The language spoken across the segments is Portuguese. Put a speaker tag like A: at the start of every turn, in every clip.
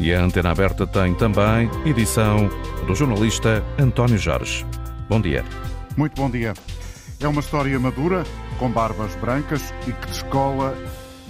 A: E a Antena Aberta tem também edição do jornalista António Jorge. Bom dia.
B: Muito bom dia. É uma história madura, com barbas brancas e que descola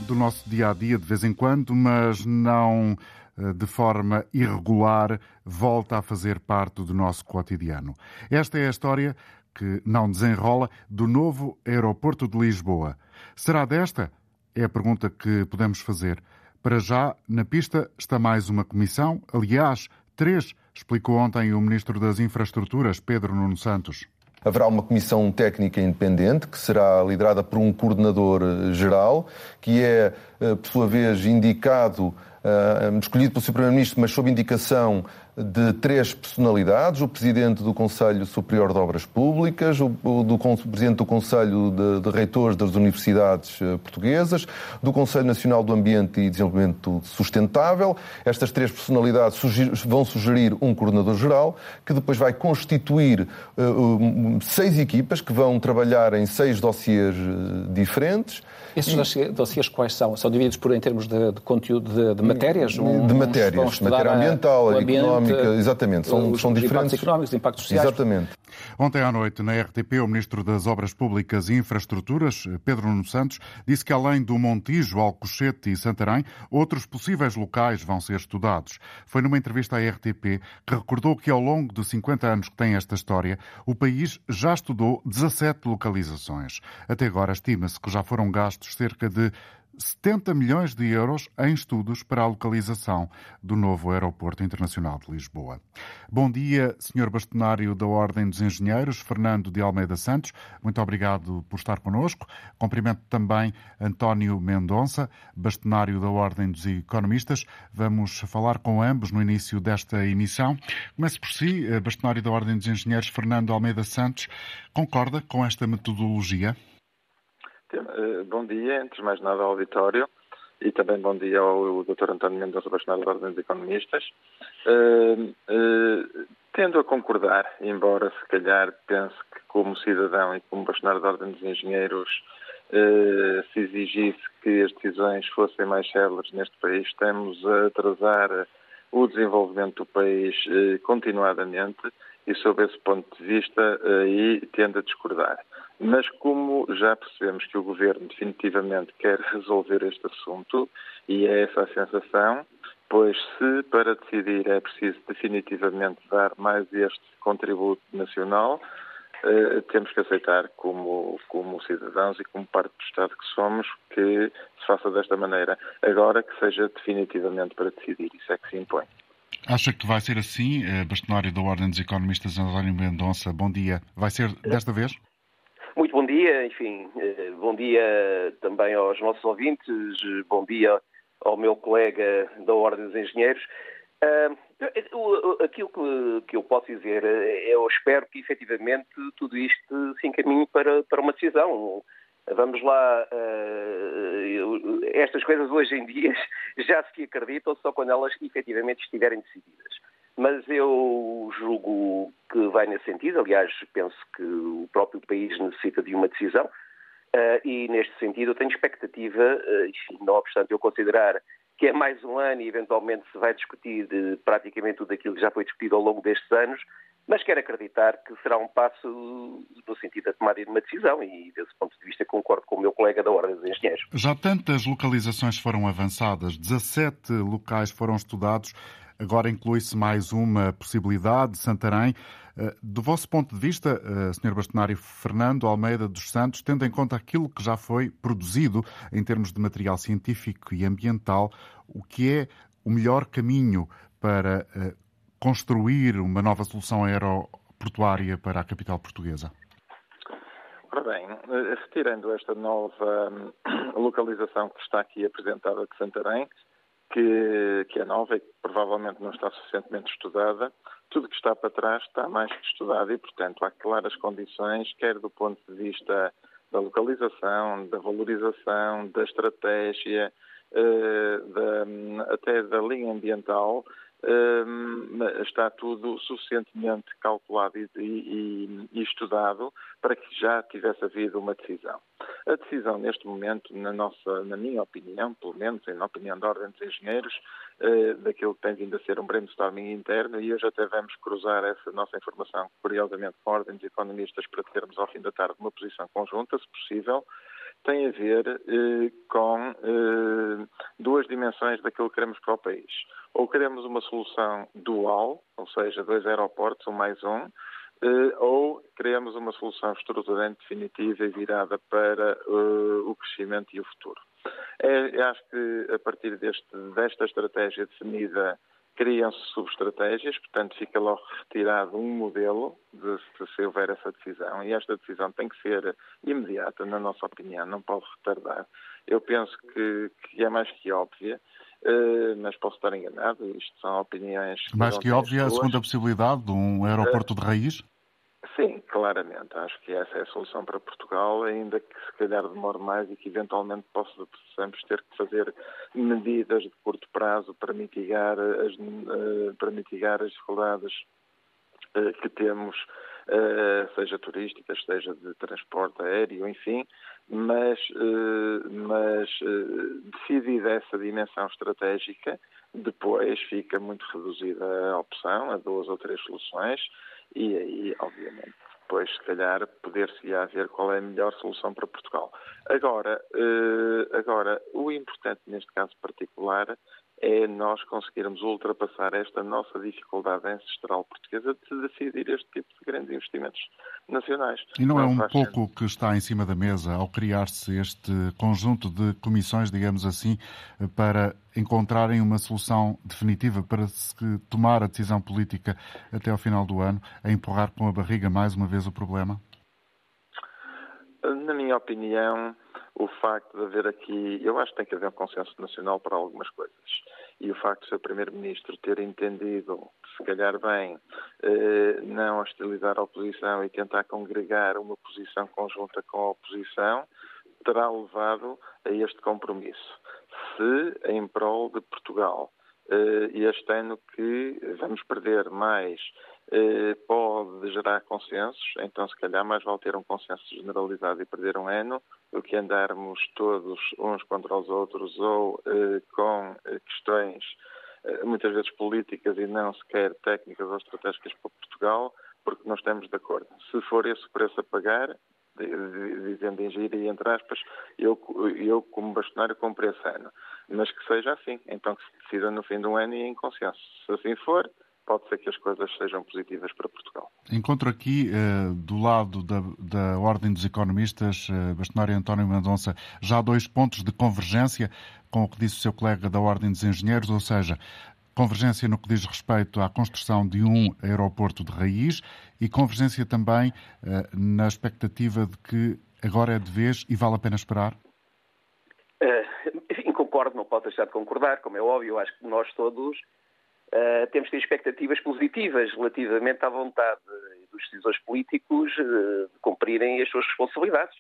B: do nosso dia a dia de vez em quando, mas não eh, de forma irregular volta a fazer parte do nosso cotidiano. Esta é a história que não desenrola do novo aeroporto de Lisboa. Será desta? É a pergunta que podemos fazer. Para já, na pista está mais uma comissão, aliás, três, explicou ontem o Ministro das Infraestruturas, Pedro Nuno Santos.
C: Haverá uma comissão técnica independente que será liderada por um coordenador eh, geral, que é, eh, por sua vez, indicado, eh, escolhido pelo Sr. Primeiro-Ministro, mas sob indicação de três personalidades: o Presidente do Conselho Superior de Obras Públicas, o, do, o Presidente do Conselho de, de, Reitores das Universidades eh, Portuguesas, do Conselho Nacional do Ambiente e Desenvolvimento Sustentável. Estas três personalidades vão sugerir um Coordenador Geral, que depois vai constituir uh, seis equipas que vão trabalhar em seis dossiês diferentes.
D: Esses e... dossiês quais são? São divididos por, em termos de, de conteúdo de, de matérias?
C: De, de matérias, matéria ambiental, económica económica, exatamente, são,
D: os,
C: são
D: os
C: diferentes.
D: impactos económicos, os impactos sociais.
C: Exatamente.
B: Ontem à noite, na RTP, o Ministro das Obras Públicas e Infraestruturas, Pedro Nuno Santos, disse que além do Montijo, Alcochete e Santarém, outros possíveis locais vão ser estudados. Foi numa entrevista à RTP que recordou que ao longo dos 50 anos que tem esta história, o país já estudou 17 localizações. Até agora estima-se que já foram gastos cerca de 70 milhões de euros em estudos para a localização do novo Aeroporto Internacional de Lisboa. Bom dia, Sr. Bastonário da Ordem dos Engenheiros, Fernando de Almeida Santos. Muito obrigado por estar connosco. Cumprimento também António Mendonça, Bastonário da Ordem dos Economistas. Vamos falar com ambos no início desta emissão. Comece por si, eh, Bastonário da Ordem dos Engenheiros, Fernando Almeida Santos. Concorda com esta metodologia?
E: Eh, bom dia, antes de mais nada ao auditório e também bom dia ao Dr. António Mendonça Bastonário da Ordem dos Economistas. Uh, uh, tendo a concordar, embora se calhar pense que como cidadão e como Bastonário da Ordem dos Engenheiros uh, se exigisse que as decisões fossem mais céleres neste país, estamos a atrasar o desenvolvimento do país continuadamente e sob esse ponto de vista aí tendo a discordar. Mas como já percebemos que o Governo definitivamente quer resolver este assunto, e é essa a sensação, pois se para decidir é preciso definitivamente dar mais este contributo nacional, eh, temos que aceitar como, como cidadãos e como parte do Estado que somos que se faça desta maneira. Agora que seja definitivamente para decidir, isso é que se impõe.
B: Acha que vai ser assim, eh, bastonário da Ordem dos Economistas António Mendonça? Bom dia. Vai ser desta vez?
F: Muito bom dia, enfim, eh, bom dia também aos nossos ouvintes, bom dia ao meu colega da Ordem dos Engenheiros. aquilo que, eu posso dizer, é, eu espero que efetivamente tudo isto se encaminhe para, para uma decisão. Vamos lá, eh, estas coisas hoje em dia já se acreditam só quando elas efetivamente estiverem decididas mas eu julgo que vai nesse sentido. Aliás, penso que o próprio país necessita de uma decisão uh, e, neste sentido, eu tenho expectativa, uh, não obstante eu considerar que é mais um ano e, eventualmente, se vai discutir de, praticamente tudo aquilo que já foi discutido ao longo destes anos, mas quero acreditar que será um passo no sentido da tomada de uma decisão e, desse ponto de vista, concordo com o meu colega da Ordem dos Engenheiros.
B: Já tantas localizações foram avançadas, 17 locais foram estudados. Agora inclui-se mais uma possibilidade, Santarém. Eh, do vosso ponto de vista, eh, Sr. Bastonário Fernando Almeida dos Santos, tendo em conta aquilo que já foi produzido em termos de material científico e ambiental, o que é o melhor caminho para eh, construir uma nova solução aeroportuária para a capital portuguesa?
E: Ora bem, retirando esta nova hum, localização que está aqui apresentada de Santarém, que, que é nova e que provavelmente não está suficientemente estudada. Tudo que está para trás está mais que estudado e, portanto, há claras condições, quer do ponto de vista da localização, da valorização, da estratégia, eh, da, até da linha ambiental, está tudo suficientemente calculado e, e, e, estudado para que já tivesse havido uma decisão. A decisão, neste momento, na, nossa, na minha opinião, pelo menos na opinião da Ordem dos Engenheiros, uh, daquilo que tem vindo a ser um brainstorming interno, e hoje até vamos cruzar essa nossa informação, curiosamente, com dos Economistas, para termos ao fim da tarde uma posição conjunta, se possível, tem a ver eh, com eh, duas dimensões daquilo que queremos para o país. Ou queremos uma solução dual, ou seja, dois aeroportos, um mais um, eh, ou queremos uma solução estruturante, definitiva e virada para eh, o crescimento e o futuro. É, acho que a partir deste, desta estratégia definida criam-se subestratégias, portanto fica logo retirado um modelo de, de, se houver essa decisão e esta decisão tem que ser imediata, na nossa opinião, não pode retardar. Eu penso que, que é mais que óbvia, uh, mas posso estar enganado, isto são opiniões...
B: Mais que óbvia a segunda possibilidade de um aeroporto de raiz?
E: Claramente. Acho que essa é a solução para Portugal, ainda que se calhar demore mais e que eventualmente possamos ter que fazer medidas de curto prazo para mitigar as, eh, para mitigar as dificuldades eh, que temos, eh, seja turísticas, seja de transporte aéreo, enfim, mas, mas decidida essa dimensão estratégica, depois fica muito reduzida a opção a duas ou três soluções e aí, obviamente, depois, se calhar, poder-se-á ver qual é a melhor solução para Portugal. Agora, eh, agora, o importante neste caso particular é nós conseguirmos ultrapassar esta nossa dificuldade ancestral portuguesa de decidir este tipo de grandes investimentos nacionais.
B: E não, é não é um pouco o que está em cima da mesa ao criar-se este conjunto de comissões, digamos assim, para encontrarem uma solução definitiva para se tomar a decisão política até ao final do ano, a empurrar com a barriga mais uma vez o problema?
E: Na minha opinião, o facto de haver aqui, eu acho que tem que haver um consenso nacional para algumas coisas. E o facto de o Primeiro-Ministro ter entendido, se calhar bem, eh, não hostilizar a oposição e tentar congregar uma posição conjunta com a oposição, terá levado a este compromisso. Se, em prol de Portugal, eh, este ano que vamos perder mais eh, pode gerar consensos, então se calhar mais vale ter um consenso generalizado e perder um ano do que andarmos todos uns contra os outros ou eh, com questões muitas vezes políticas e não sequer técnicas ou estratégicas para Portugal, porque não estamos de acordo. Se for esse o preço a pagar, dizendo em gíria e entre aspas, eu, eu como bastonário compro esse ano. Mas que seja assim, então que se decida no fim do ano e em consenso. Se assim for, pode ser que as coisas sejam positivas para Portugal.
B: Encontro aqui, eh, do lado da, da Ordem dos Economistas, eh, Bastonário António Mendonça, já dois pontos de convergência com o que disse o seu colega da Ordem dos Engenheiros, ou seja, convergência no que diz respeito à construção de um aeroporto de raiz e convergência também eh, na expectativa de que agora é de vez e vale a pena esperar?
F: Concordo, não posso deixar de concordar, como é óbvio, acho que nós todos Uh, temos de ter expectativas positivas relativamente à vontade dos decisores políticos uh, de cumprirem as suas responsabilidades.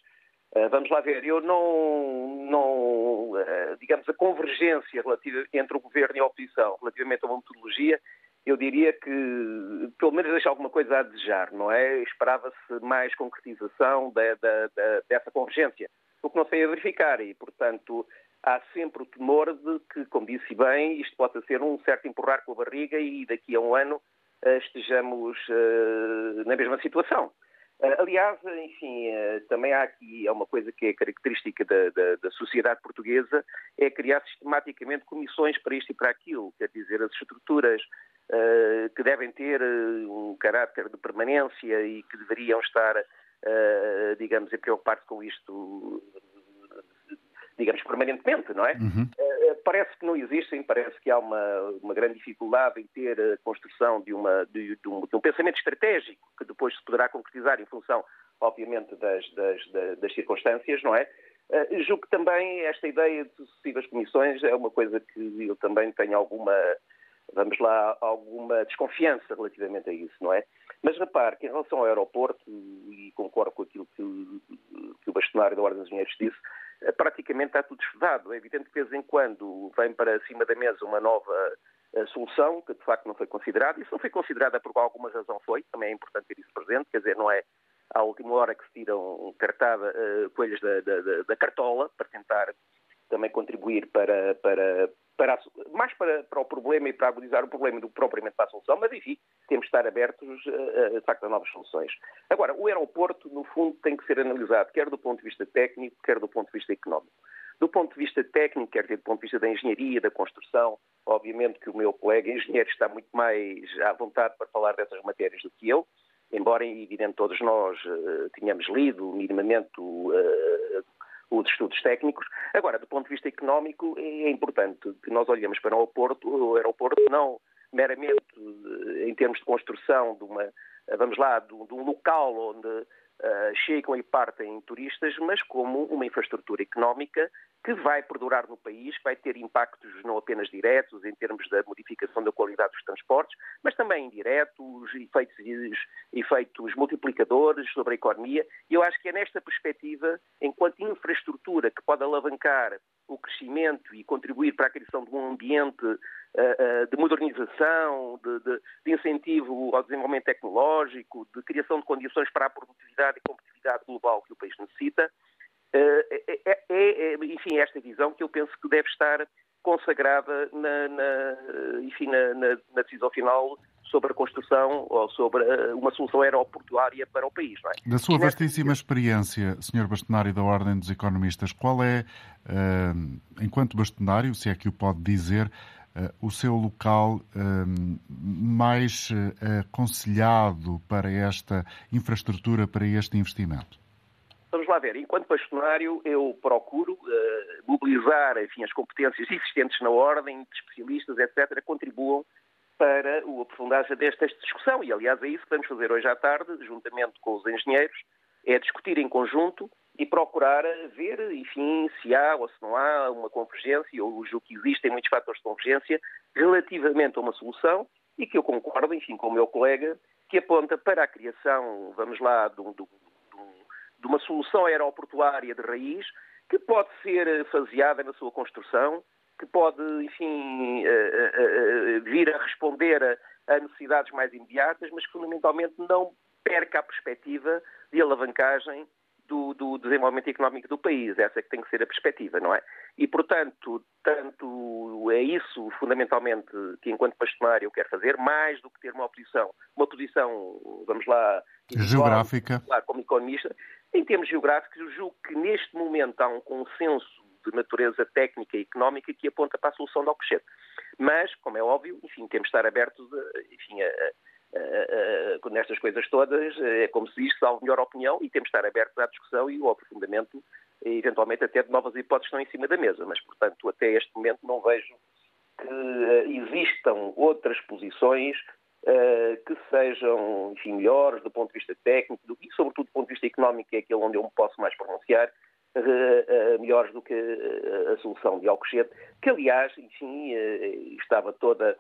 F: Uh, vamos lá ver, eu não, não digamos, a convergência relativa entre o governo e a oposição relativamente a uma metodologia, eu diria que pelo menos deixa alguma coisa a desejar, não é? Esperava-se mais concretização de, de, de, dessa convergência, o que não sei a verificar e, portanto, há sempre o temor de que, como disse bem, isto possa ser um certo empurrar com a barriga e daqui a um ano uh, estejamos uh, na mesma situação. Uh, aliás, enfim, também há aqui é uma coisa que é característica da, da, da, sociedade portuguesa, é criar sistematicamente comissões para isto e para aquilo, quer dizer, as estruturas que devem ter um caráter de permanência e que deveriam estar, digamos, a preocupar-se com isto digamos, permanentemente, não é? Uhum. Uh, parece que não existem, parece que há uma, uma grande dificuldade em ter a construção de, uma, de, de, um, de um, pensamento estratégico que depois se poderá concretizar em função, obviamente, das, das, das, circunstâncias, não é? Uh, julgo que também esta ideia de sucessivas comissões é uma coisa que eu também tenho alguma, vamos lá, alguma desconfiança relativamente a isso, não é? Mas repare que em relação ao aeroporto, e concordo com aquilo que, que o bastonário da Ordem dos Engenheiros disse, eh, praticamente está tudo estudado. É evidente que de vez em quando vem para cima da mesa uma nova solução, que de facto não foi considerada. E se não foi considerada por alguma razão foi, também é importante ter isso presente, quer dizer, não é à última hora que se tiram cartada, uh, coelhos da, da, da, cartola para tentar também contribuir para, para, para a, mais para, para, o problema e para agudizar o problema do que propriamente para a solução, mas enfim, temos de estar abertos uh, de facto a novas soluções. Agora, o aeroporto, no fundo, tem que ser analisado quer do ponto de vista técnico, quer do ponto de vista económico. Do ponto de vista técnico, quer dizer, do ponto de vista da engenharia, da construção, obviamente que o meu colega engenheiro está muito mais à vontade para falar dessas matérias do que eu, embora, evidente, todos nós uh, tínhamos lido minimamente uh, os estudos técnicos. Agora, do ponto de vista económico, é importante que nós olhemos para o aeroporto, o aeroporto não meramente em termos de construção de uma, vamos lá, de um local onde uh, chegam e partem turistas, mas como uma infraestrutura económica que vai perdurar no país, que vai ter impactos não apenas diretos em termos da modificação da qualidade dos transportes, mas também indiretos, efeitos, efeitos multiplicadores sobre a economia. E eu acho que é nesta perspectiva, enquanto infraestrutura que pode alavancar o crescimento e contribuir para a criação de um ambiente eh, eh, de modernização, de, de, de, incentivo ao desenvolvimento tecnológico, de criação de condições para a produtividade e competitividade global que o país necessita, é, é, é, enfim, esta visão que eu penso que deve estar consagrada na, na enfim, na, na, na, decisão final sobre a construção ou sobre uma solução aeroportuária para o país. É?
B: Da sua vastíssima experiência, Sr. Bastonário da Ordem dos Economistas, qual é, enquanto bastonário, se é que o pode dizer, uh, o seu local uh, mais uh, aconselhado para esta infraestrutura, para este investimento?
F: Vamos lá ver. Enquanto bastonário, eu procuro mobilizar enfim, as competências existentes na ordem, de especialistas, etc., contribuam para o aprofundagem desta discussão. E, aliás, é isso que vamos fazer hoje à tarde, juntamente com os engenheiros, é discutir em conjunto e procurar ver, enfim, se há ou se não há uma convergência, ou julgo que existem muitos fatores de convergência relativamente a uma solução e que eu concordo, enfim, com o meu colega, que aponta para a criação, vamos lá, de, um, de, um, de uma solução aeroportuária de raiz que pode ser faseada na sua construção, que pode, enfim, eh, eh, eh, vir a responder a necessidades mais imediatas, mas que fundamentalmente não perca a perspectiva de alavancagem do, do, desenvolvimento económico do país. Essa é que tem que ser a perspectiva, não é? E, portanto, tanto é isso, fundamentalmente, que enquanto bastonário eu quero fazer, mais do que ter uma posição, uma posição, vamos lá...
B: Geográfica.
F: Como economista. Em termos geográficos, eu julgo que neste momento há um consenso de natureza técnica e económica que aponta para a solução do Alcochete. Mas, como é óbvio, enfim, temos de estar abertos a, enfim, a, uh, uh, nestas coisas todas, é como se diz, salvo melhor opinião e temos de estar abertos à discussão e ao aprofundamento, e eventualmente até de novas hipóteses estão em cima da mesa. Mas, portanto, até este momento não vejo que existam outras posições que sejam, enfim, melhores do ponto de vista técnico e, sobretudo, do ponto de vista económico, que é aquele onde eu me posso mais pronunciar, melhores do que a solução de Alcochete, que, aliás, enfim, estava toda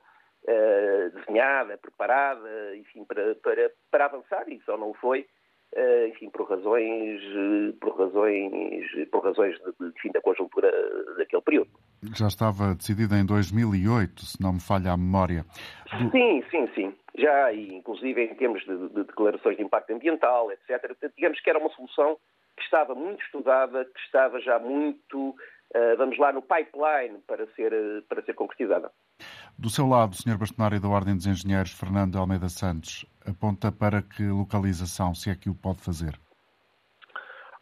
F: desenhada, preparada, enfim, para, para, para avançar, e só não foi, enfim, por razões, por razões, por razões de, de, da conjuntura daquele período.
B: Já estava decidido em 2008, se não me falha a memória.
F: Do... Sim, sim, sim. Já, e inclusive em termos de, de declarações de impacto ambiental, etc. Digamos que era uma solução que estava muito estudada, que estava já muito, vamos lá, no pipeline para ser, para ser concretizada.
B: Do seu lado, Sr. Bastonário da Ordem dos Engenheiros, Fernando Almeida Santos, aponta para que localização, se é que o pode fazer?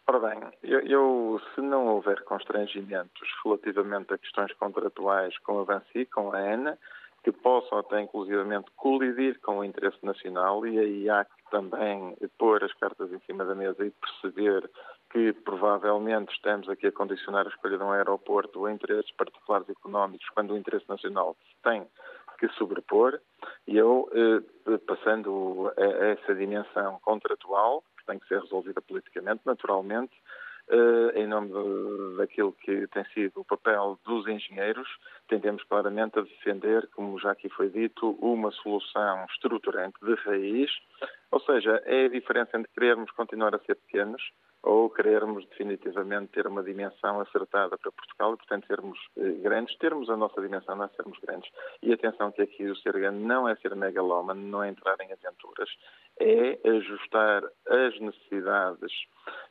E: Ora bem, eu, eu, se não houver constrangimentos relativamente a questões contratuais com a Vansi, com a ANA, que possam até inclusivamente colidir com o interesse nacional e aí há que também pôr as cartas em cima da mesa e perceber que provavelmente estamos aqui a condicionar a escolha de um aeroporto a interesses particulares económicos, quando o interesse nacional tem que sobrepor, e eu, eh, passando a essa dimensão contratual, que tem que ser resolvida politicamente, naturalmente, eh, em nome daquilo que tem sido o papel dos engenheiros, tendemos claramente a defender, como já aqui foi dito, uma solução estruturante de raiz, ou seja, é a diferença entre querermos continuar a ser pequenos ou querermos definitivamente ter uma dimensão acertada para Portugal e, portanto, sermos eh, grandes, termos a nossa dimensão, não é sermos grandes. E atenção que aqui o ser grande não é ser megalómano, não é entrar em aventuras, é ajustar as necessidades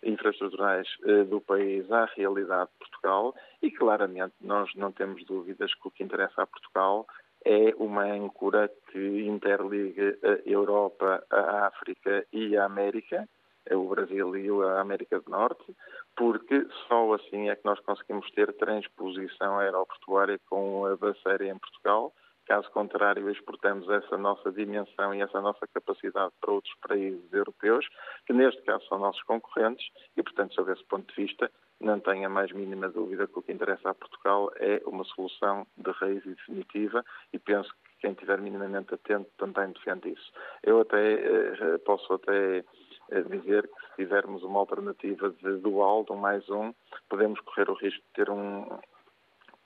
E: infraestruturais eh, do país à realidade de Portugal e, claramente, nós não temos dúvidas que o que interessa a Portugal é uma âncora que interliga a Europa, a África e a América, o Brasil e a América do Norte, porque só assim é que nós conseguimos ter transposição aeroportuária com a baceira em Portugal. Caso contrário, exportamos essa nossa dimensão e essa nossa capacidade para outros países europeus, que neste caso são nossos concorrentes, e, portanto, sob esse ponto de vista, não tenha mais mínima dúvida que o que interessa a Portugal é uma solução de raiz e definitiva e penso que quem estiver minimamente atento também defende isso. Eu até eh, posso até eh, dizer que se tivermos uma alternativa de dual, de um mais um, podemos correr o risco de ter um,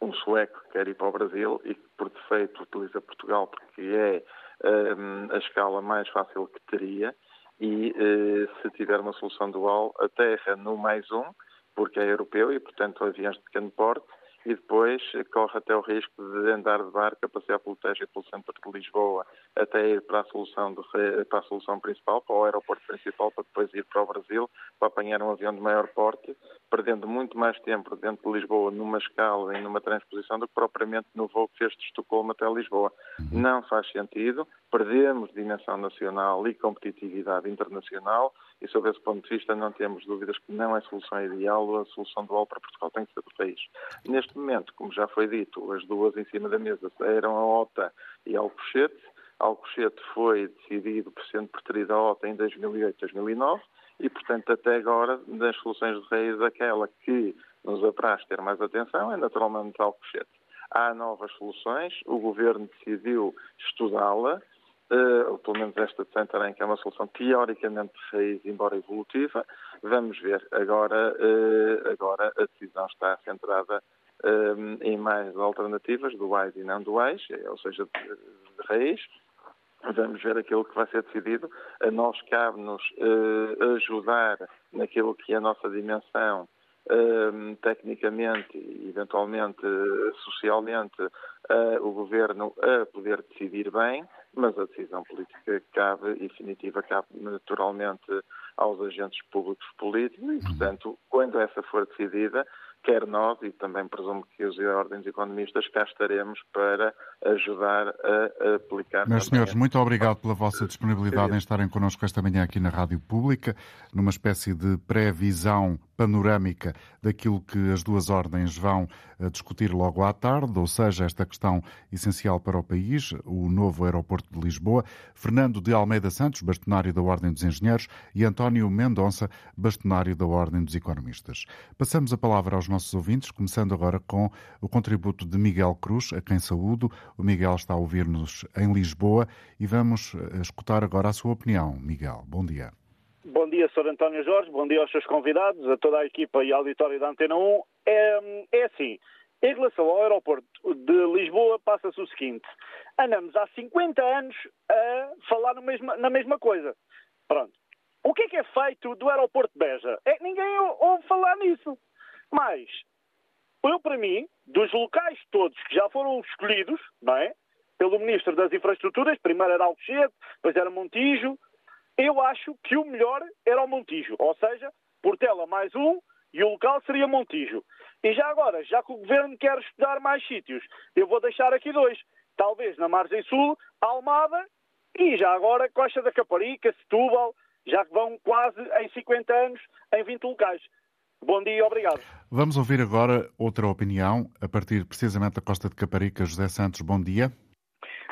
E: um sueco que quer ir para o Brasil e que por defeito utiliza Portugal porque é um, a escala mais fácil que teria. E se tiver uma solução dual, a Terra no mais um, porque é europeu e, portanto, aviões de pequeno porte, e depois corre até o risco de andar de barco a passear pelo Tejo e pelo centro de Lisboa até ir para a solução, de, para a solução principal, para o aeroporto principal, para depois ir para o Brasil, para apanhar um avião de maior porte, perdendo muito mais tempo dentro de Lisboa numa escala e numa transposição do que propriamente no voo que fez de Estocolmo até Lisboa. Uhum. Não faz sentido, perdemos dimensão nacional e competitividade internacional e, sob esse ponto de vista, não temos dúvidas que não é a solução ideal a solução dual para Portugal tem que ser do país. Neste momento, como já foi dito, as duas em cima da mesa eram a OTA e a Alcochete. Alcochete foi decidido por sendo preterida a OTA em 2008, 2009 e, portanto, até agora, das soluções de raiz, aquela que nos apraz ter mais atenção é naturalmente Alcochete. Há novas soluções, o Governo decidiu estudá-la, uh, pelo menos esta de Santarém, que é uma solução teoricamente de raiz, embora evolutiva. Vamos ver. Agora, uh, agora a decisão está centrada uh, em mais alternativas, duais e não duais, ou seja, de, raiz. Vamos ver aquilo que vai ser decidido. A nós cabe-nos ajudar naquilo que é a nossa dimensão tecnicamente e eventualmente socialmente o governo a poder decidir bem, mas a decisão política cabe, definitiva, cabe naturalmente aos agentes públicos políticos e, portanto, quando essa for decidida, quer nós, e também presumo que os ordens economistas, cá estaremos para ajudar a, aplicar.
B: Meus senhores, muito obrigado pela vossa disponibilidade em estarem connosco esta manhã aqui na Rádio Pública, numa espécie de pré-visão panorâmica daquilo que as duas ordens vão eh, discutir logo à tarde, ou seja, esta questão essencial para o país, o novo aeroporto de Lisboa. Fernando de Almeida Santos, bastonário da Ordem dos Engenheiros, e António Mendonça, bastonário da Ordem dos Economistas. Passamos a palavra aos nossos ouvintes, começando agora com o contributo de Miguel Cruz, a quem saúdo. O Miguel está a ouvir-nos em Lisboa e vamos eh, escutar agora a sua opinião. Miguel, bom dia.
G: Bom dia, Sr. António Jorge, bom dia aos seus convidados, a toda a equipa e auditório da Antena 1. É, é assim, em relação ao aeroporto de Lisboa, passa-se o seguinte: andamos há 50 anos a falar mesma, na mesma coisa. Pronto. O que é que é feito do aeroporto de Beja? É ninguém ouve falar nisso. Mas, eu, para mim, dos locais todos que já foram escolhidos, não é? Pelo Ministro das Infraestruturas, primeiro era Alcochete, depois era Montijo, eu acho que o melhor era o Montijo, ou seja, Portela mais um e o local seria Montijo. E já agora, já que o Governo quer estudar mais sítios, eu vou deixar aqui dois. Talvez na margem sul, Almada e já agora Costa da Caparica, Setúbal, já que vão quase em 50 anos em 20 locais. Bom dia e obrigado.
B: Vamos ouvir agora outra opinião, a partir precisamente da Costa de Caparica. José Santos, bom dia.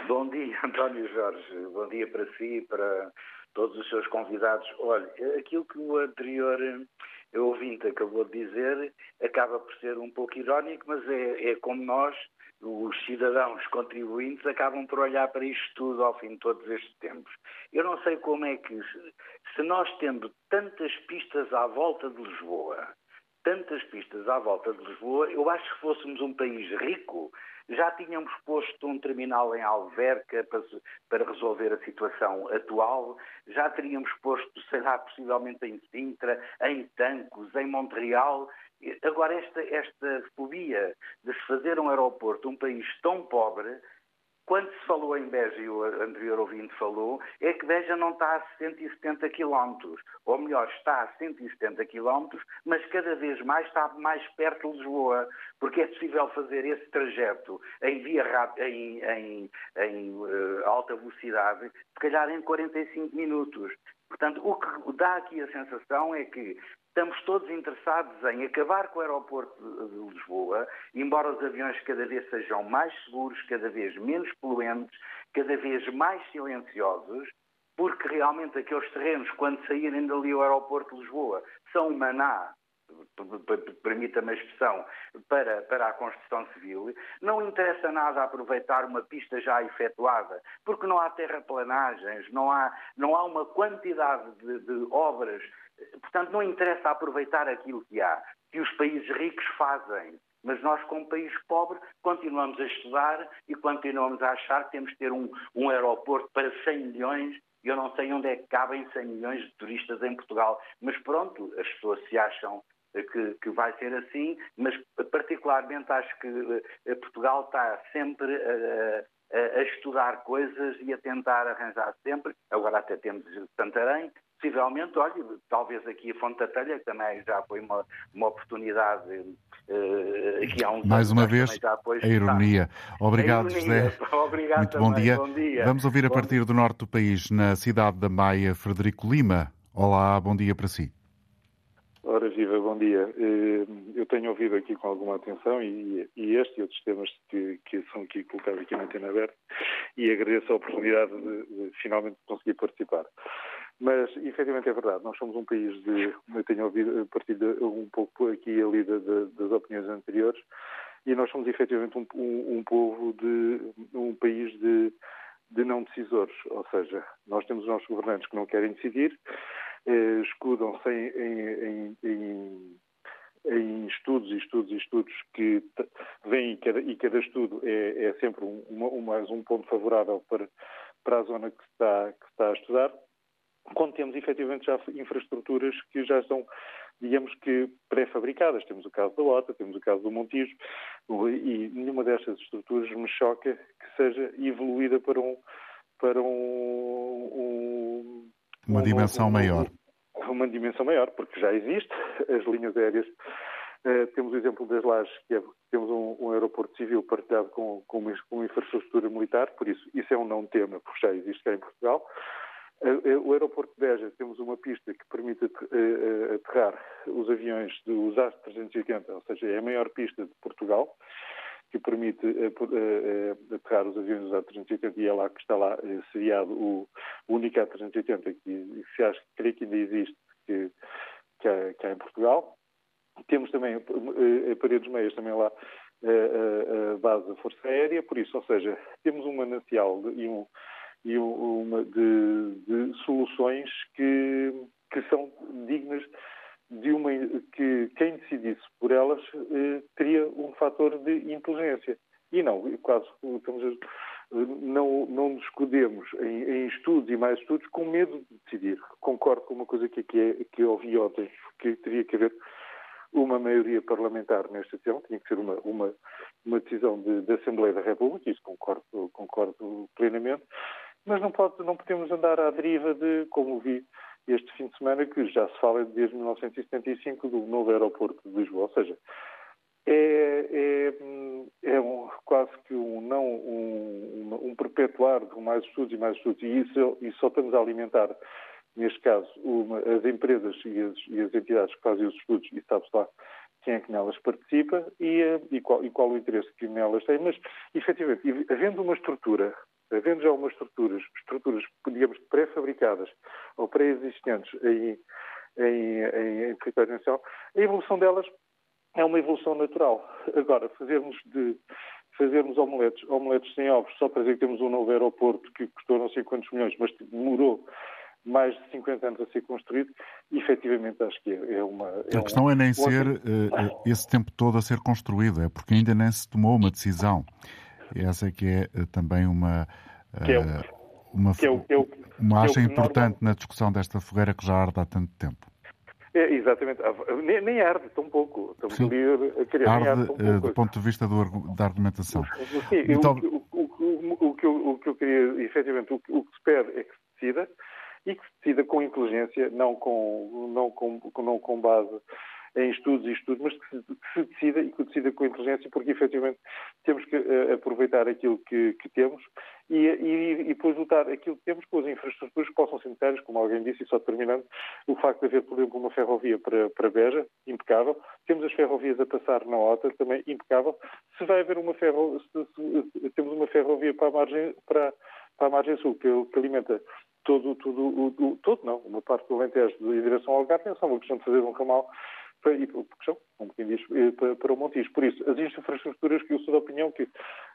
H: Bom dia, António Jorge. Bom dia para si e para todos os seus convidados. Olha, aquilo que o anterior eh, ouvinte acabou de dizer acaba por ser um pouco irónico, mas é, é como nós, os cidadãos contribuintes, acabam por olhar para isto tudo ao fim de todos estes tempos. Eu não sei como é que, se nós tendo tantas pistas à volta de Lisboa, tantas pistas à volta de Lisboa, eu acho que fôssemos um país rico, Já tínhamos posto um terminal em Alverca para, para resolver a situação atual, já teríamos posto, sei lá, possivelmente em Sintra, em Tancos, em Montreal. Agora, esta, esta fobia de se fazer um aeroporto, um país tão pobre, quando se falou em Beja, e o anterior ouvinte falou, é que Beja não está a 170 km, ou melhor, está a 170 km, mas cada vez mais está mais perto de Lisboa, porque é possível fazer esse trajeto em via em, em, em uh, alta velocidade, se calhar em 45 minutos. Portanto, o que dá aqui a sensação é que Estamos todos interessados em acabar com o aeroporto de Lisboa, embora os aviões cada vez sejam mais seguros, cada vez menos poluentes, cada vez mais silenciosos, porque realmente aqueles terrenos, quando saírem dali ao aeroporto de Lisboa, são maná permita-me a expressão, para, para a construção civil, não interessa nada aproveitar uma pista já efetuada, porque não há terraplanagens, não há, não há uma quantidade de, de obras Portanto, não interessa aproveitar aquilo que há, que os países ricos fazem. Mas nós, como país pobre, continuamos a estudar e continuamos a achar que temos que ter um, um aeroporto para 100 milhões. Eu não sei onde é que cabem 100 milhões de turistas em Portugal. Mas pronto, as pessoas se acham que, que, vai ser assim, mas particularmente acho que eh, Portugal está sempre a, a, a, estudar coisas e a tentar arranjar sempre. Agora até temos Santarém, possivelmente, olha, talvez aqui a Fonte da Telha, que também já foi uma, uma oportunidade uh, aqui há uns
B: Mais uma vez, a ironia. Obrigado, a ironia.
H: José. Obrigado
B: Muito
H: também.
B: bom dia.
H: bom dia.
B: Vamos ouvir a
H: bom
B: partir
H: dia.
B: do norte do país, na cidade da Maia, Frederico Lima. Olá, bom dia para si.
I: Ora, viva, bom dia. Eh, eu tenho ouvido aqui com alguma atenção e, e este e outros temas que, que, são aqui colocados aqui na antena aberta e agradeço a oportunidade de, de finalmente conseguir participar. Mas, efetivamente, é verdade. Nós somos um país de. Eu tenho ouvido, partilho um pouco aqui e ali de, de, das opiniões anteriores, e nós somos, efetivamente, um, um, um povo de. um país de, de não decisores. Ou seja, nós temos os nossos governantes que não querem decidir, eh, escudam-se em, em, em, em, estudos e estudos e estudos que vêm e cada, e cada estudo é, é sempre um, um, mais um ponto favorável para, para a zona que está, que está a estudar quando temos efetivamente já infraestruturas que já são, digamos que, pré-fabricadas. Temos o caso da OTA, temos o caso do Montijo, e nenhuma destas estruturas me choca que seja evoluída para um. Para um, um
B: uma dimensão
I: um,
B: maior.
I: Uma dimensão maior, porque já existe. As linhas aéreas Uh, temos o exemplo das Lajes, que é, temos um, um, aeroporto civil partilhado com, com, uma, com, infraestrutura militar, por isso isso é um não tema, porque já existe cá em Portugal. O aeroporto de Beja temos uma pista que permite aterrar os aviões dos A380, ou seja, é a maior pista de Portugal, que permite aterrar os aviões dos A380 e é lá que está lá seriado o único A380 que se acha, que ainda existe, que, que, há, que há em Portugal. Temos também a Paredes Meias, também lá a, a, base da Força Aérea, por isso, ou seja, temos um manancial e um e uma de, de soluções que, que são dignas de uma que quem decidisse por elas eh, teria um fator de inteligência. E não, quase estamos a, não, não nos escudemos em, em, estudos e mais estudos com medo de decidir. Concordo com uma coisa que, que, é, que ouvi ontem, que teria que haver uma maioria parlamentar nesta decisão, tinha que ser uma, uma, uma decisão de, da Assembleia da República, isso concordo, concordo plenamente, mas não, pode, não podemos andar à deriva de, como vi este fim de semana, que já se fala desde 1975 do novo aeroporto de Lisboa. Ou seja, é, é, é um, quase que um não um, um, perpetuar de mais estudos e mais estudos. E isso, só estamos a alimentar, neste caso, uma, as empresas e as, e as, entidades que fazem os estudos, e sabe-se lá quem é que nelas participa e, e, qual, e qual o interesse que nelas tem. Mas, efetivamente, havendo uma estrutura havendo já umas estruturas, estruturas, digamos, pré-fabricadas ou pré-existentes em, em, em, em território nacional, a evolução delas é uma evolução natural. Agora, fazermos de fazermos omeletes, omeletes sem ovos, só para dizer que temos um novo aeroporto que custou não sei quantos milhões, mas demorou mais de 50 anos a ser construído, efetivamente acho que é, é uma.
B: É a questão
I: um,
B: é nem ser uh, esse tempo todo a ser construído, é porque ainda nem se tomou uma decisão. Essa é que é uh, também uma. Uma, que o, uma acha importante normal... na discussão desta fogueira que já arde há tanto tempo.
I: É, exatamente. Nem, nem arde tão pouco. Estamos
B: Sim.
I: a querer
B: arde,
I: arde
B: uh, do ponto de vista do, da argumentação.
I: Sim, então... o, o, o, que eu, o que eu queria, efetivamente, o, o que se pede é que se decida e que se decida com inteligência, não com, não com, não com base em estudos e estudos, mas que se, que se decida e que se decida com inteligência, porque efetivamente temos que uh, aproveitar aquilo que, que temos e, e, e, depois lutar aquilo que temos com as infraestruturas que possam ser necessárias, como alguém disse, e só terminando, o facto de haver, por exemplo, uma ferrovia para, para Beja, impecável, temos as ferrovias a passar na OTA, também impecável, se vai haver uma ferrovia, temos uma ferrovia para a margem, para, para a margem sul, que, que alimenta todo, todo, o, todo não, uma parte do Alentejo em direção ao Algarve, é só uma questão de fazer um ramal para, e, porque são, como quem diz, eh, para, para o Montijo. Por isso, as infraestruturas, que eu sou da opinião que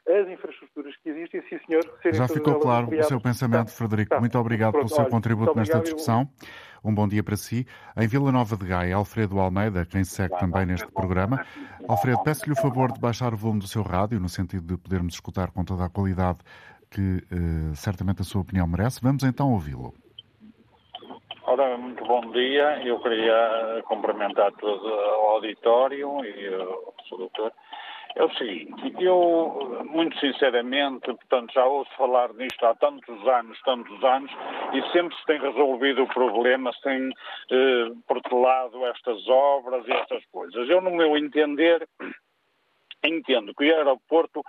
I: as infraestruturas que existem, sim senhor,
B: serem Já ficou claro o seu pensamento, tá. Frederico. Tá. Muito obrigado Pronto, pelo seu olha, contributo nesta discussão. Um bom dia para si. Em Vila Nova de Gaia, Alfredo Almeida, quem segue também neste programa. Alfredo, peço-lhe o favor de baixar o volume do seu rádio, no sentido de podermos escutar com toda a qualidade que uh, certamente a sua opinião merece. Vamos então ouvi-lo.
J: Ora, muito bom dia. Eu queria cumprimentar todo o auditório e o doutor. É o seguinte, eu, muito sinceramente, portanto, já ouço falar nisto há tantos anos, tantos anos, e sempre se tem resolvido o problema, se tem eh, protelado estas obras e estas coisas. Eu, no meu entender, entendo que o aeroporto,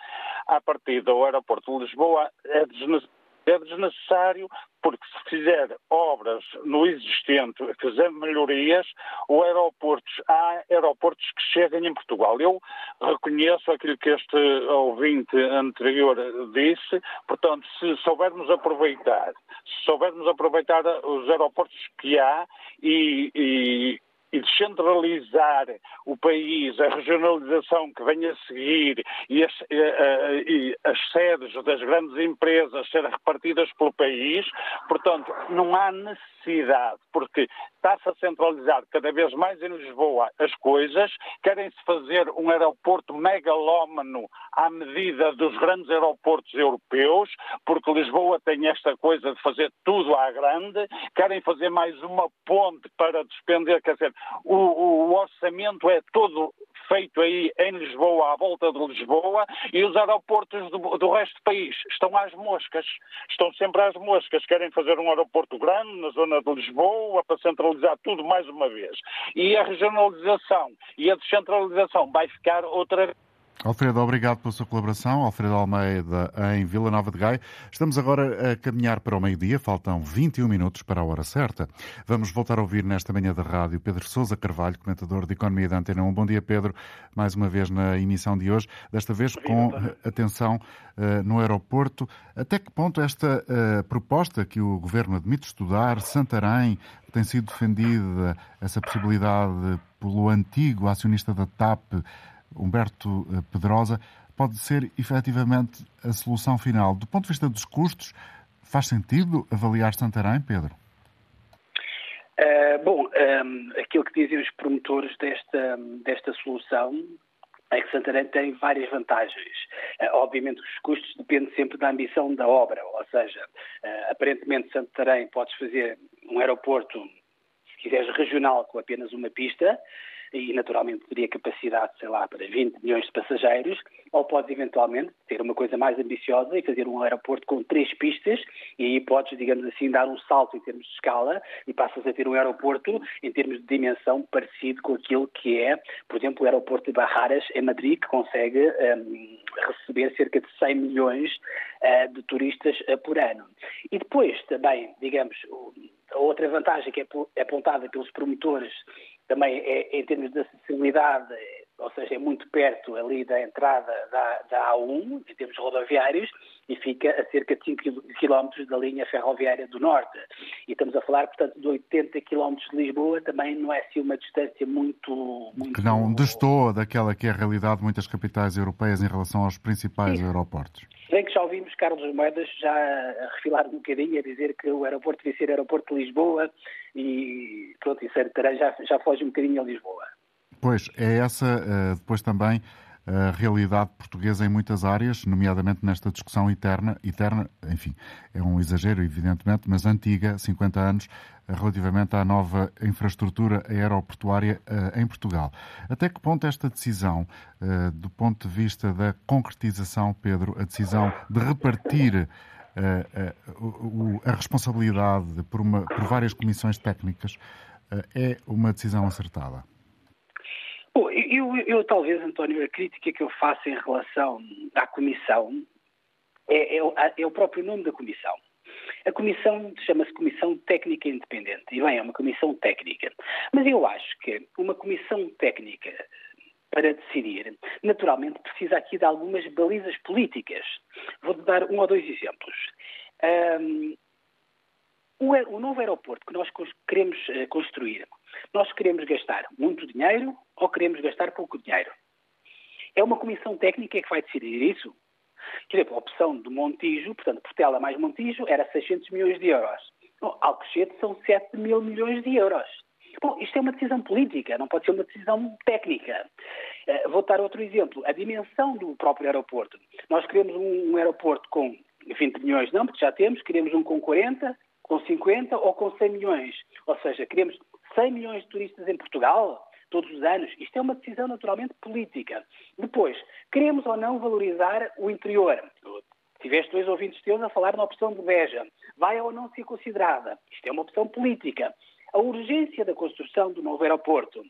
J: a partir do aeroporto de Lisboa, é desnecessário é desnecessário porque se fizer obras no existente, fizer melhorias, o aeroportos, há aeroportos que cheguem em Portugal. Eu reconheço aquilo que este ouvinte anterior disse, portanto, se soubermos aproveitar, se soubermos aproveitar os aeroportos que há e, e e descentralizar o país, a regionalização que vem a seguir e as, e, e as sedes das grandes empresas serem repartidas pelo país, portanto, não há necessidade, porque está-se a centralizar cada vez mais em Lisboa as coisas, querem-se fazer um aeroporto megalómano à medida dos grandes aeroportos europeus, porque Lisboa tem esta coisa de fazer tudo à grande, querem fazer mais uma ponte para despender, quer dizer, o, o orçamento é todo feito aí em Lisboa, à volta de Lisboa, e os aeroportos do, do, resto do país estão às moscas. Estão sempre às moscas. Querem fazer um aeroporto grande na zona de Lisboa para centralizar tudo mais uma vez. E a regionalização e a descentralização vai ficar outra vez
B: Alfredo, obrigado pela sua colaboração. Alfredo Almeida, em Vila Nova de Gaia. Estamos agora a caminhar para o meio-dia, faltam 21 minutos para a hora certa. Vamos voltar a ouvir nesta manhã da rádio Pedro Sousa Carvalho, comentador de Economia da Antena 1. Bom dia, Pedro, mais uma vez na emissão de hoje, desta vez com atenção uh, no aeroporto. Até que ponto esta uh, proposta que o Governo admite estudar, Santarém, tem sido defendida, essa possibilidade pelo antigo acionista da TAP, Humberto eh, Pedrosa, pode ser efetivamente a solução final. Do ponto de vista dos custos, faz sentido avaliar Santarém, Pedro?
K: Uh, bom, um, ehm, aquilo que dizem os promotores desta, desta solução é que Santarém tem várias vantagens. Uh, obviamente, os custos dependem sempre da ambição da obra, ou seja, uh, aparentemente Santarém podes fazer um aeroporto, se quiseres, regional com apenas uma pista, e naturalmente teria capacidade, sei lá, para 20 milhões de passageiros, ou podes eventualmente ter uma coisa mais ambiciosa e fazer um aeroporto com três pistas e aí podes, digamos assim, dar um salto em termos de escala e passas a ter um aeroporto em termos de dimensão parecido com aquilo que é, por exemplo, o aeroporto de Barraras em Madrid, que consegue um, receber cerca de 100 milhões uh, de turistas uh, por ano. E depois também, digamos, a outra vantagem que é, é apontada pelos promotores também é, em termos de acessibilidade, ou seja, é muito perto ali da entrada da, da A1, em termos rodoviários, e fica a cerca de 5 km da linha ferroviária do Norte. E estamos a falar, portanto, de 80 km de Lisboa, também não é assim uma distância muito... muito...
B: Que não destoa daquela que é a realidade de muitas capitais europeias em relação aos principais Sim. aeroportos.
K: Bem que já ouvimos Carlos Moedas já a refilar um bocadinho, a dizer que o aeroporto devia ser aeroporto de Lisboa e pronto, isso já, já foge um bocadinho a Lisboa.
B: Pois, é essa uh, depois também a realidade portuguesa em muitas áreas, nomeadamente nesta discussão eterna, eterna, enfim, é um exagero, evidentemente, mas antiga, 50 anos, relativamente à nova infraestrutura aeroportuária uh, em Portugal. Até que ponto esta decisão, uh, do ponto de vista da concretização, Pedro, a decisão de repartir uh, a responsabilidade por, uma, por várias comissões técnicas, é uma decisão acertada?
K: Bom, eu, eu, talvez, António, a crítica que eu faço em relação à Comissão é, é, é o próprio nome da Comissão. A comissão chama-se Comissão Técnica Independente. E bem, é uma comissão técnica. Mas eu acho que uma comissão técnica para decidir, naturalmente precisa aqui de algumas balizas políticas. Vou dar um ou dois exemplos. Um, o, novo aeroporto que nós queremos eh, construir, nós queremos gastar muito dinheiro ou queremos gastar pouco dinheiro? É uma comissão técnica que vai decidir isso? Por exemplo, a opção do Montijo, portanto, Portela mais Montijo, era 600 milhões de euros. Bom, Alcochete são 7 mil milhões de euros. Bom, isto é uma decisão política, não pode ser uma decisão técnica. Uh, vou dar outro exemplo. A dimensão do próprio aeroporto. Nós queremos um, um aeroporto com 20 milhões, não, porque já temos, queremos um com 40, com 50 ou com 100 milhões. Ou seja, queremos 100 milhões de turistas em Portugal todos os anos. Isto é uma decisão naturalmente política. Depois, queremos ou não valorizar o interior. Tiveste dois ouvintes teus a falar na opção de Beja. Vai ou não ser considerada? Isto é uma opção política. A urgência da construção do novo aeroporto.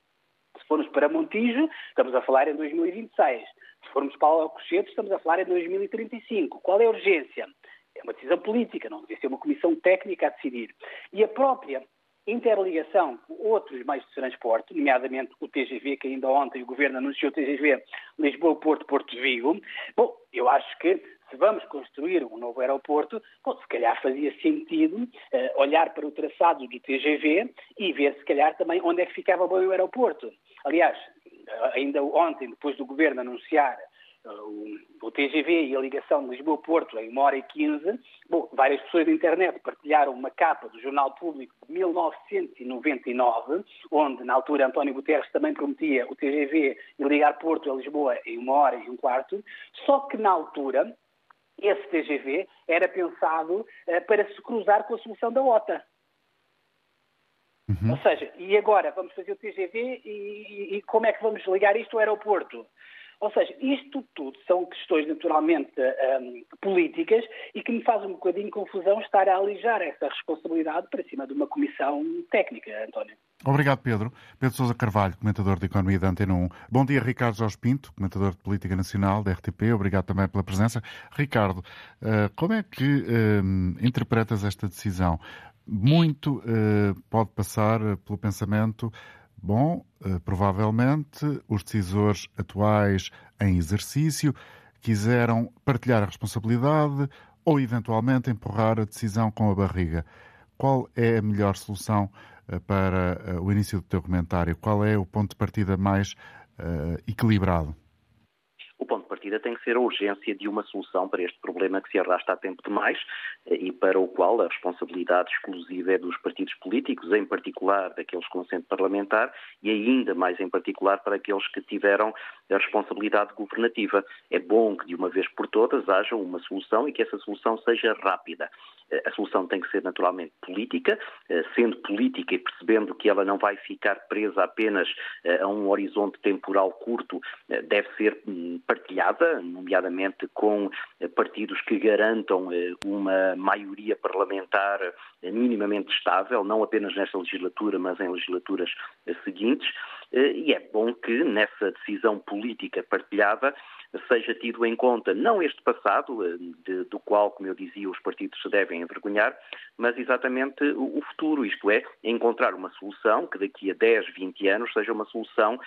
K: Se formos para Montijo, estamos a falar em 2026. Se formos para Alcochete, estamos a falar em 2035. Qual é a urgência? É uma decisão política, não deve ser uma comissão técnica a decidir. E a própria interligação com outros meios de transporte, nomeadamente o TGV, que ainda ontem o Governo anunciou o TGV Lisboa-Porto, Porto Vigo. Bom, eu acho que se vamos construir um novo aeroporto, bom, se calhar fazia sentido uh, olhar para o traçado do TGV e ver, se calhar, também onde é que ficava bem o aeroporto. Aliás, ainda ontem, depois do Governo anunciar o, o TGV e a ligação de Lisboa-Porto em uma hora e quinze, bom, várias pessoas da internet partilharam uma capa do Jornal Público de 1999, onde na altura António Guterres também prometia o TGV e ligar Porto a Lisboa em uma hora e um quarto, só que na altura esse TGV era pensado uh, para se cruzar com a solução da OTA. Uhum. Ou seja, e agora vamos fazer o TGV e, e, e como é que vamos ligar isto ao aeroporto? Ou seja, isto tudo são questões naturalmente um, políticas e que me faz um bocadinho confusão estar a alijar essa responsabilidade para cima de uma comissão técnica, António.
B: Obrigado, Pedro. Pedro Sousa Carvalho, comentador de Economia da Antena 1. Bom dia, Ricardo Jorge Pinto, comentador de Política Nacional da RTP. Obrigado também pela presença. Ricardo, uh, como é que uh, interpretas esta decisão? Muito uh, pode passar pelo pensamento Bom, eh, provavelmente os decisores atuais em exercício quiseram partilhar a responsabilidade ou eventualmente empurrar a decisão com a barriga. Qual é a melhor solução eh, para eh, o início do teu comentário? Qual é o ponto de partida mais uh, equilibrado?
L: Partida tem que ser a urgência de uma solução para este problema que se arrasta há tempo demais eh, e para o qual a responsabilidade exclusiva é dos partidos políticos, em particular daqueles com assento parlamentar e ainda mais em particular para aqueles que tiveram a responsabilidade governativa. É bom que de uma vez por todas haja uma solução e que essa solução seja rápida. Eh, a solução tem que ser naturalmente política, eh, sendo política e percebendo que ela não vai ficar presa apenas a um horizonte temporal curto, deve ser hum, partilhada, nomeadamente com eh, partidos que garantam eh, uma maioria parlamentar eh, minimamente estável, não apenas nesta legislatura, mas em legislaturas seguintes. E é bom que nessa decisão política partilhada seja tido em conta não este passado, de, do qual, como eu dizia, os partidos se devem envergonhar, mas exatamente o futuro, isto é, encontrar uma solução que daqui a 10, 20 anos seja uma solução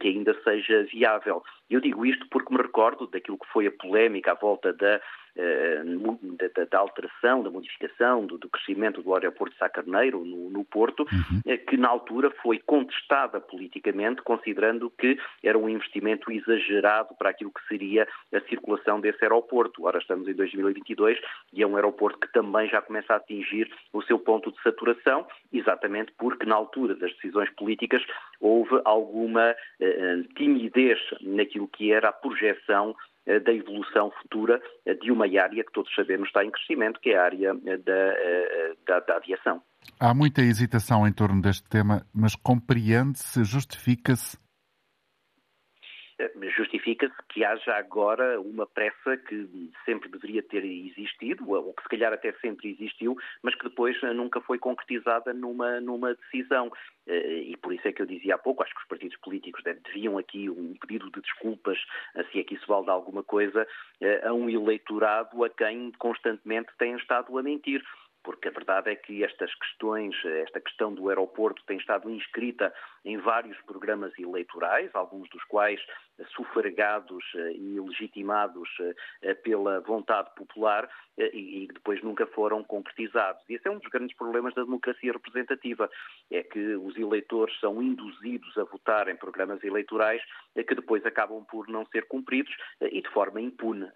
L: que ainda seja viável. Eu digo isto porque me recordo daquilo que foi a polémica à volta da eh, da, da, alteração, da modificação, do, do, crescimento do aeroporto de Sá Carneiro no, no Porto, uhum. Eh, que na altura foi contestada politicamente, considerando que era um investimento exagerado para aquilo que seria a circulação desse aeroporto. Ora, estamos em 2022 e é um aeroporto que também já começa a atingir o seu ponto de saturação, exatamente porque na altura das decisões políticas houve alguma eh, timidez naquilo que era a projeção eh, da evolução futura eh, de uma área que todos sabemos está em crescimento, que é a área eh, da, da, da aviação.
B: Há muita hesitação em torno deste tema, mas compreende-se, justifica-se
L: justifica-se que haja agora uma pressa que sempre deveria ter existido, ou que se calhar até sempre existiu, mas que depois nunca foi concretizada numa, numa decisão. Eh, e por isso é que eu dizia há pouco, acho que os partidos políticos deviam aqui um pedido de desculpas, se é que isso vale alguma coisa, eh, a um eleitorado a quem constantemente têm estado a mentir porque a verdade é que estas questões, esta questão do aeroporto tem estado inscrita em vários programas eleitorais, alguns dos quais sufragados eh, e legitimados eh, pela vontade popular eh, e depois nunca foram concretizados. E esse é um dos grandes problemas da democracia representativa, é que os eleitores são induzidos a votar em programas eleitorais que depois acabam por não ser cumpridos e de forma impune,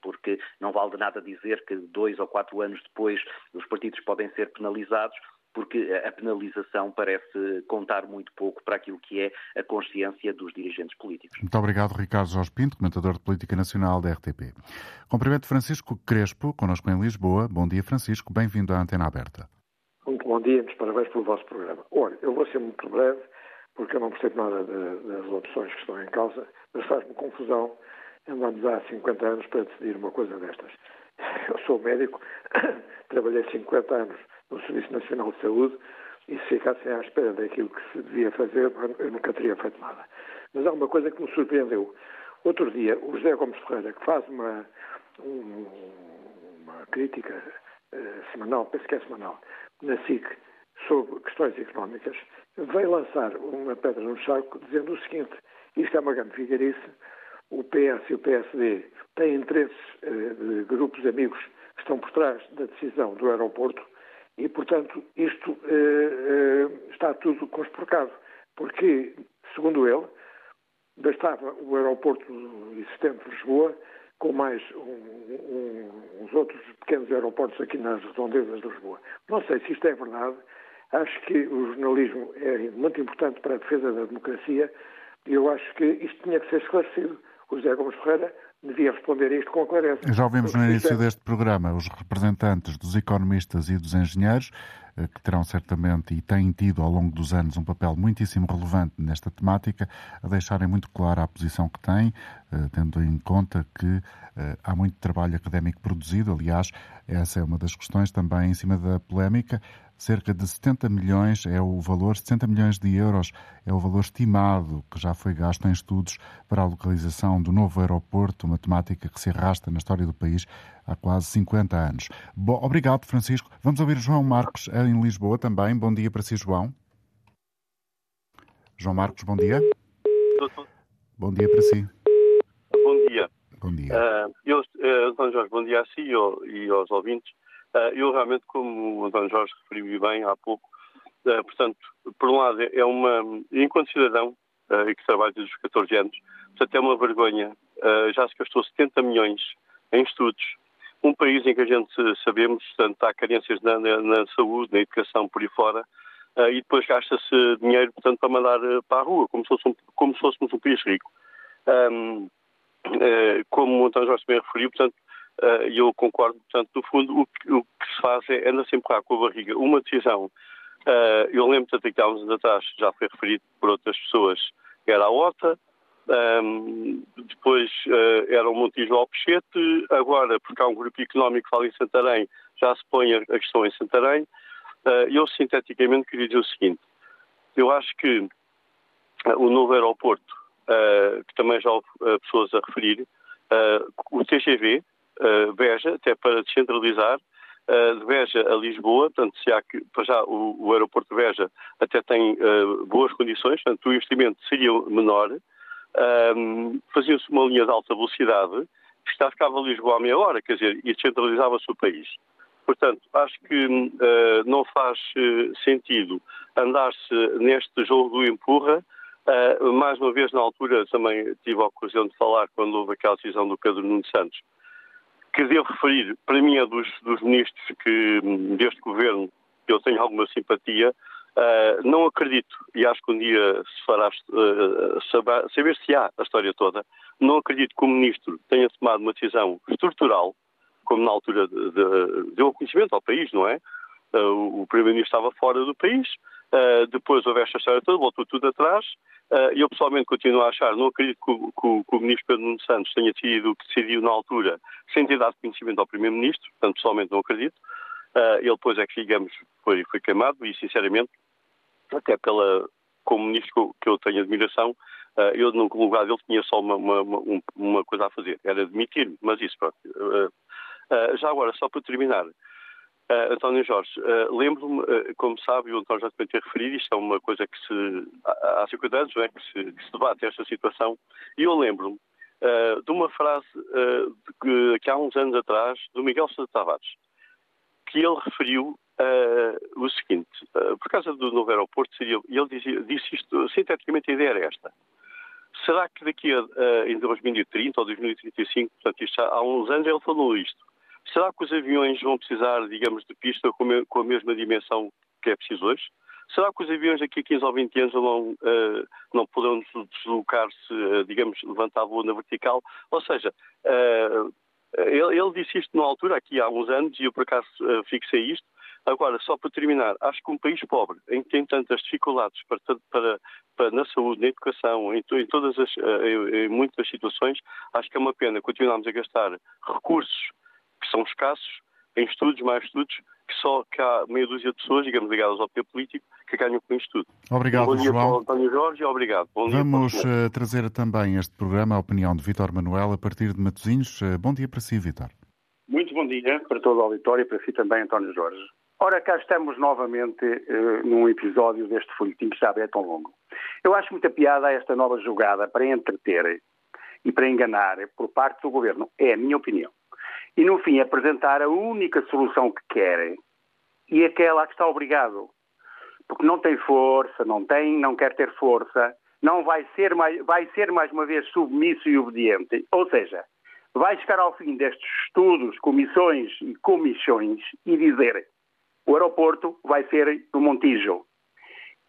L: porque não vale de nada dizer que dois ou quatro anos depois os partidos podem ser penalizados porque a penalização parece contar muito pouco para aquilo que é a consciência dos dirigentes políticos.
B: Muito obrigado, Ricardo Jorge Pinto, comentador de Política Nacional da RTP. Cumprimento Francisco Crespo, connosco em Lisboa. Bom dia, Francisco. Bem-vindo à Antena Aberta.
M: Muito bom dia, muitos parabéns pelo vosso programa. Olha, eu vou ser muito breve, porque eu não percebo nada de, das opções que estão em causa, mas faz-me confusão andamos há 50 anos para decidir uma coisa destas. Eu sou médico, trabalhei 50 anos no Serviço Nacional de Saúde e se ficassem à espera daquilo que se devia fazer, eu nunca teria feito nada. Mas há uma coisa que me surpreendeu. Outro dia, o José Gomes Ferreira, que faz uma, um, uma crítica uh, semanal, penso que é semanal, na SIC, sobre questões económicas, veio lançar uma pedra no charco dizendo o seguinte: isto é uma grande vigarice, o PS e o PSD têm interesses uh, de grupos amigos que estão por trás da decisão do aeroporto e, portanto, isto uh, uh, está tudo conspurcado, porque, segundo ele, bastava o aeroporto existente de Lisboa, com mais um, um, uns outros pequenos aeroportos aqui nas redondezas de Lisboa. Não sei se isto é verdade. Acho que o jornalismo é muito importante para a defesa da democracia e eu acho que isto tinha que ser esclarecido. O José Gomes Ferreira devia responder a isto com clareza.
B: Já ouvimos no início deste programa os representantes dos economistas e dos engenheiros, eh, que terão certamente e têm tido ao longo dos anos um papel muitíssimo relevante nesta temática, a deixarem muito clara a posição que têm, eh, tendo em conta que eh, há muito trabalho académico produzido. Aliás, essa é uma das questões também em cima da polémica cerca de 70 milhões é o valor, 70 milhões de euros é o valor estimado que já foi gasto em estudos para a localização do novo aeroporto, uma temática que se arrasta na história do país há quase 50 anos. Obrigado, Francisco. Vamos ouvir João Marcos em Lisboa também. Bom dia para si, João. João Marcos, bom dia. Bom dia para si.
N: Bom dia.
B: Bom dia.
N: Uh, eu, uh, Jorge, bom dia a si e aos ouvintes. Ah, eu realmente, como o António Jorge referiu bem há pouco, ah, portanto, por um lado é uma, enquanto cidadão, ah, e que trabalha desde os 14 anos, portanto é uma vergonha, já se gastou 70 milhões em estudos, um país em que a gente sabemos, portanto, há carências na, na, na saúde, na educação, por aí fora, e depois gasta-se dinheiro, portanto, para mandar para a rua, como se, fosse um, como se fôssemos um país rico. Um, como o António Jorge bem referiu, portanto, eh, e eu concordo, portanto, no fundo, o que, o que se faz é anda sempre com a barriga uma decisão. Uh, eu lembro, portanto, que há uns anos atrás, já foi referido por outras pessoas, era a OTA, um, ehm, depois uh, era o Montijo Alpechete, agora, porque há um grupo económico que fala em Santarém, já se põe a, a questão em Santarém. Uh, eu, sinteticamente, queria dizer o seguinte: eu acho que o novo aeroporto, que também já houve pessoas a referir, o TGV, Beja, até para descentralizar, de Beja a Lisboa, portanto, se há que, para já o, o aeroporto de Beja até tem uh, boas condições, portanto, o investimento seria menor, um, fazia-se uma linha de alta velocidade, que ficava Lisboa a meia hora, quer dizer, e descentralizava-se o país. Portanto, acho que uh, não faz sentido andar-se neste jogo do empurra. Mais uma vez, na altura, também tive a ocasião de falar quando houve aquela decisão do Pedro Nuno Santos, que devo referir, para mim é dos, dos ministros que, deste governo, eu tenho alguma simpatia, Uh, não acredito, e acho que um dia se fará uh, saber, saber, se há a história toda, não acredito que o Ministro tenha tomado uma decisão estrutural, como na altura de, de, deu conhecimento ao país, não é? Uh, o Primeiro-Ministro estava fora do país, depois houve esta história toda, voltou tudo atrás, e eu pessoalmente continuo a achar, não acredito que o, que, que o Ministro Pedro Nuno Santos tenha decidido o que decidiu na altura, sem ter dado conhecimento ao Primeiro-Ministro, portanto pessoalmente não acredito. ele depois é que, digamos, foi, foi queimado e, sinceramente, até pela, como ministro que eu tenho admiração, eh, eu no lugar dele tinha só uma, uma, uma coisa a fazer, era demitir-me, mas isso pronto. Já agora, só para terminar, António Jorge, lembro-me, como sabe, o António já também ter referido, isto é uma coisa que se, há 50 anos, é, que, se, que se debate esta situação, e eu lembro-me de uma frase que, que há uns anos atrás, do Miguel Sousa Tavares, que ele referiu uh, o seguinte, uh, por causa do novo aeroporto, seria, ele dizia, disse isto, sinteticamente a ideia era esta. Será que daqui a, uh, em 2030 ou 2035, portanto isto há, há uns anos ele falou isto, será que os aviões vão precisar, digamos, de pista com, a mesma dimensão que é preciso hoje? Será que os aviões daqui a 15 ou 20 anos não, uh, não poderão deslocar-se, uh, digamos, levantar voo na vertical? Ou seja, uh, ele, ele, disse isto na altura, aqui há uns anos, e eu por acaso fixei isto, Agora, só para terminar, acho que um país pobre, em que tem tantas dificuldades para, para, para na saúde, na educação, em, em todas as, em, em muitas situações, acho que é uma pena continuarmos a gastar recursos que são escassos em estudos, mais estudos, que só que há meia dúzia de pessoas, digamos, ligadas ao poder político, que ganham com isto tudo.
B: Obrigado,
N: Bom dia
B: João.
N: Para António Jorge obrigado. Bom
B: Vamos dia, uh, trazer também este programa a opinião de Vítor Manuel a partir de Matosinhos. Uh, bom dia para si, Vítor.
O: Muito bom dia para todo o auditório e para si também, António Jorge. Ora, cá estamos novamente uh, num episódio deste folhetim que já é tão longo. Eu acho muita piada esta nova jogada para entreter e para enganar por parte do governo. É a minha opinião. E, no fim, apresentar a única solução que querem e aquela a que está obrigado. Porque não tem força, não tem, não quer ter força, não vai ser mais, vai ser mais uma vez submisso e obediente. Ou seja, vai chegar ao fim destes estudos, comissões e comissões e dizer o aeroporto vai ser no Montijo.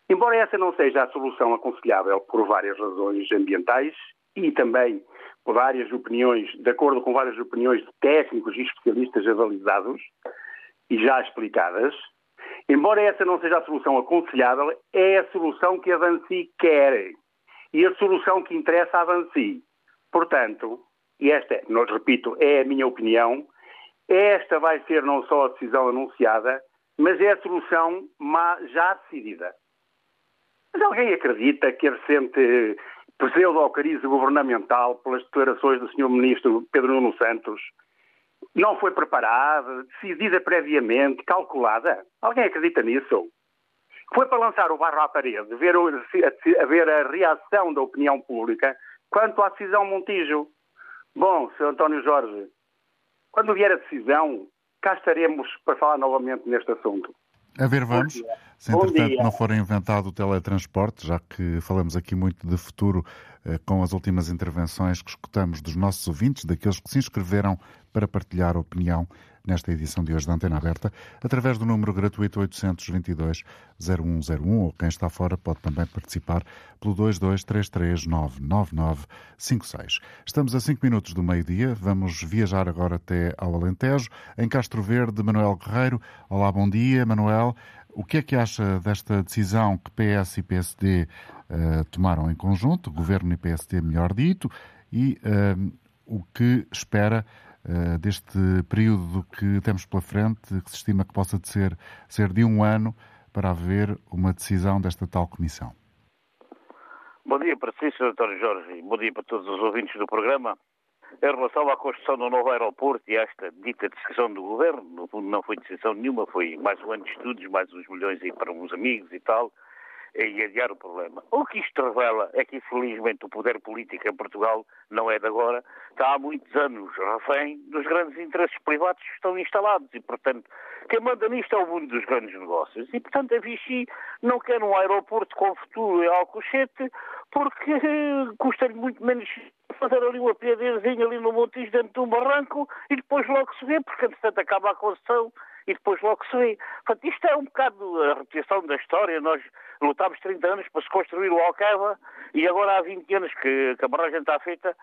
O: Embora essa não seja a solução aconselhável por várias razões ambientais e também várias opiniões, de acordo com várias opiniões de técnicos e especialistas avalizados e já explicadas, embora essa não seja a solução aconselhável, é a solução que a Vansi quer e a solução que interessa à Vansi. Portanto, e esta, repito, é a minha opinião, esta vai ser não só a decisão anunciada, mas é a solução já decidida. Mas alguém acredita que a recente pseudo-crise governamental, pelas declarações do Sr. Ministro Pedro Nuno Santos, não foi preparada, decidida previamente, calculada? Alguém acredita nisso? Foi para lançar o barro à parede, ver, a, ver a reação da opinião pública quanto à decisão Montijo. Bom, Sr. António Jorge, quando vier a decisão, cá estaremos para falar novamente neste assunto.
B: A ver, vamos. Se entretanto não for inventado o teletransporte, já que falamos aqui muito de futuro com as últimas intervenções que escutamos dos nossos ouvintes, daqueles que se inscreveram para partilhar opinião nesta edição de hoje da Antena Aberta, através do número gratuito 822-0101, ou quem está fora pode também participar pelo 2233999956. Estamos a 5 minutos do meio-dia, vamos viajar agora até ao Alentejo, em Castro Verde, Manuel Guerreiro. Olá, bom dia, Manuel. O que é que acha desta decisão que PS e PSD uh, tomaram em conjunto, Governo e PSD, melhor dito, e uh, o que espera uh, deste período que temos pela frente, que se estima que possa ser, ser de um ano para haver uma decisão desta tal comissão?
P: Bom dia para si, Sr. António Jorge, bom dia para todos os ouvintes do programa. Em relação à construção do novo aeroporto e esta dita decisão do governo, no fundo não foi decisão nenhuma, foi mais um ano de estudos, mais uns milhões aí para uns amigos e tal, e adiar o problema. O que isto revela é que, infelizmente, o poder político em Portugal não é de agora, está há muitos anos refém dos grandes interesses privados que estão instalados e, portanto, quem manda nisto é o mundo dos grandes negócios. E, portanto, a Vichy não quer um aeroporto com futuro em Alcochete porque custa-lhe muito menos fazer ali uma piadezinha ali no Montijo dentro de um barranco e depois logo se vê, porque, entretanto, acaba a concessão e depois logo se vê. Portanto, isto é um bocado a repetição da história. Nós lutámos 30 anos para se construir o Alcava e agora há 20 anos que, que a barragem está feita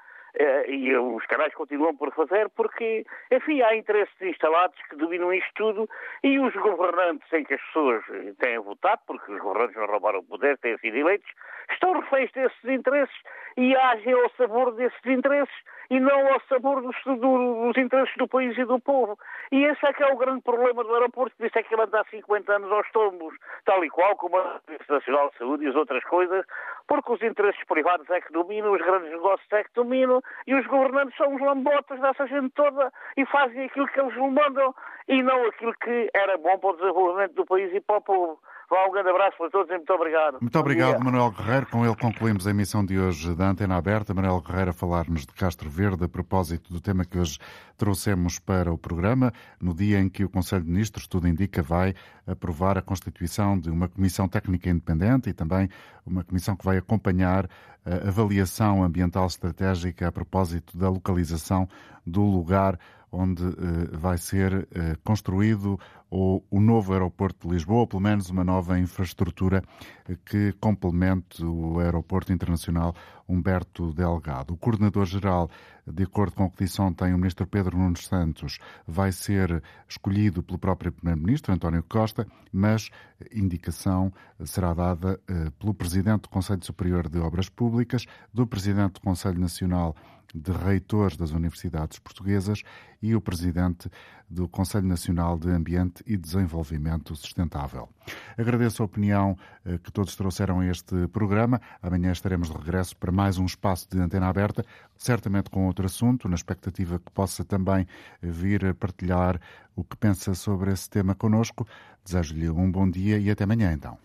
P: e os canais continuam por fazer porque, enfim, há interesses instalados que dominam isto tudo e os governantes em que as pessoas têm votado, porque os governantes não roubaram o poder, têm sido eleitos, estão reféns desses interesses e agem ao sabor desses interesses e não ao sabor dos, do, dos interesses do país e do povo. E esse é que é o grande problema do aeroporto, por isso é que ele anda há 50 anos aos tombos, tal e qual como a Agência Nacional de Saúde e as outras coisas, porque os interesses privados é que dominam, os grandes negócios é que dominam, e os governantes são os lambotas dessa gente toda e fazem aquilo que eles mandam e não aquilo que era bom para o desenvolvimento do país e para o povo. Vá, um grande abraço para todos e muito obrigado.
B: Muito obrigado, Manuel Guerreiro. Com ele concluímos a emissão de hoje da Antena Aberta. Manuel Guerreiro a falar-nos de Castro Verde a propósito do tema que hoje trouxemos para o programa, no dia em que o Conselho de Ministros, tudo indica, vai aprovar a constituição de uma comissão técnica independente e também uma comissão que vai acompanhar a avaliação ambiental estratégica a propósito da localização do lugar onde uh, vai ser uh, construído o, o, novo aeroporto de Lisboa, ou pelo menos uma nova infraestrutura que complemente o aeroporto internacional Humberto Delgado. O coordenador-geral, de acordo com o que disse ontem o ministro Pedro Nunes Santos, vai ser escolhido pelo próprio primeiro-ministro, António Costa, mas indicação será dada pelo presidente do Conselho Superior de Obras Públicas, do presidente do Conselho Nacional de reitores das universidades portuguesas e o presidente do Conselho Nacional de Ambiente e Desenvolvimento Sustentável. Agradeço a opinião eh, que todos trouxeram a este programa. Amanhã estaremos de regresso para mais um espaço de antena aberta, certamente com outro assunto, na expectativa que possa também vir a partilhar o que pensa sobre esse tema conosco. Desejo-lhe um bom dia e até amanhã, então.